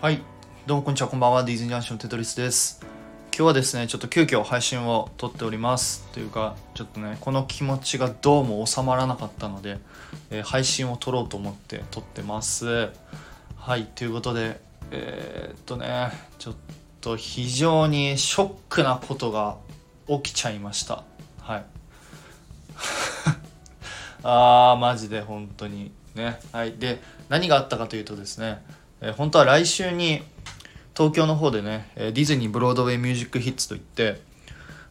はい、どうもこんにちは、こんばんは。ディズニージャンションテトリスです。今日はですね、ちょっと急遽配信を撮っております。というか、ちょっとね、この気持ちがどうも収まらなかったので、えー配信を撮ろうと思って撮ってます。はい、ということで、えーっとね、ちょっと非常にショックなことが起きちゃいました。はい。あー、マジで本当にね。はい。で、何があったかというとですね、えー本当は来週に東京の方でね、えーディズニーブロードウェイミュージックヒッツといって、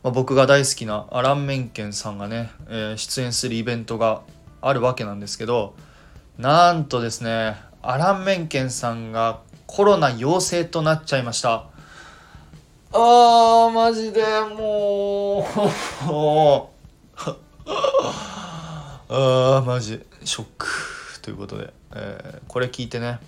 まあ、僕が大好きなアラン・メンケンさんがね、えー出演するイベントがあるわけなんですけどなんとですねアラン・メンケンさんがコロナ陽性となっちゃいました。あーマジでもう。も うあーマジ。ショック。ということで、えーこれ聞いてね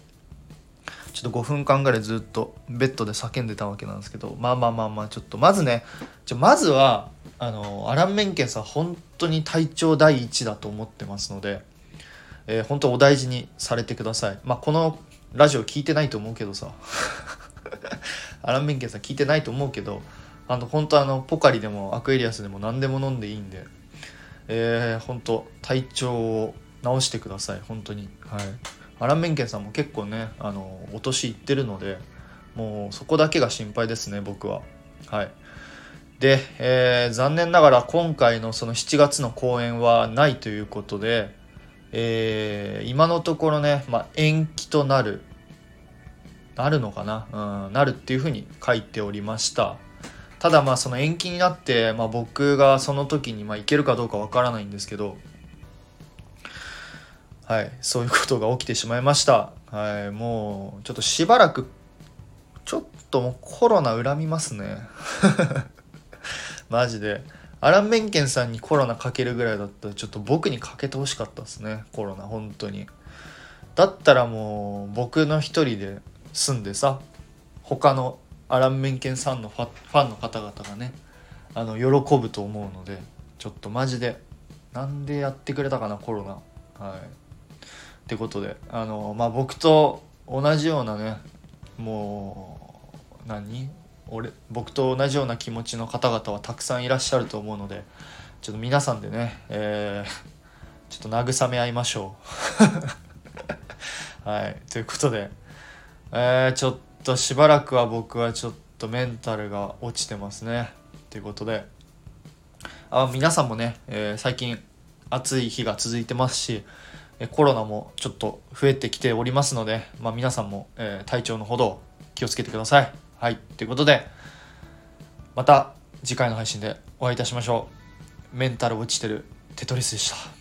ちょっと5分間ぐらいずっとベッドで叫んでたわけなんですけどまあまあまあまあちょっとまずねちょまずはあのアラン・メンケンさん本当に体調第一だと思ってますので、えー本当お大事にされてください。まあこのラジオ聞いてないと思うけどさ。アラン・メンケンさん聞いてないと思うけどあの本当あのポカリでもアクエリアスでも何でも飲んでいいんでえー、本当体調を直してください。本当に。はい。アラン・メンケンさんも結構ねあのお年いってるのでもうそこだけが心配ですね僕は。はい。で、えー残念ながら今回のその7月の公演はないということで、えー今のところね、まあ、延期となるなるのかな、うん、なるっていうふうに書いておりました。ただまあその延期になって、まあ、僕がその時にまあ行けるかどうかわからないんですけどはい。そういうことが起きてしまいました。はい。もうちょっとしばらくちょっともうコロナ恨みますね。マジで。アラン・メンケンさんにコロナかけるぐらいだったらちょっと僕にかけてほしかったですね。コロナ本当に。だったらもう僕の一人で住んでさ他のアラン・メンケンさんのファンの方々がねあの喜ぶと思うのでちょっとマジでなんでやってくれたかなコロナ。はい。ってことで。あのまあ僕と同じようなねもう何？俺僕と同じような気持ちの方々はたくさんいらっしゃると思うのでちょっと皆さんでね、えーちょっと慰め合いましょう。はい。ということで、えーちょっとしばらくは僕はちょっとメンタルが落ちてますね。ということで。あ皆さんもね、えー最近暑い日が続いてますしコロナもちょっと増えてきておりますので、まあ、皆さんも、えー体調のほど気をつけてください。はい、ということでまた次回の配信でお会いいたしましょう。メンタル落ちてるテトリスでした。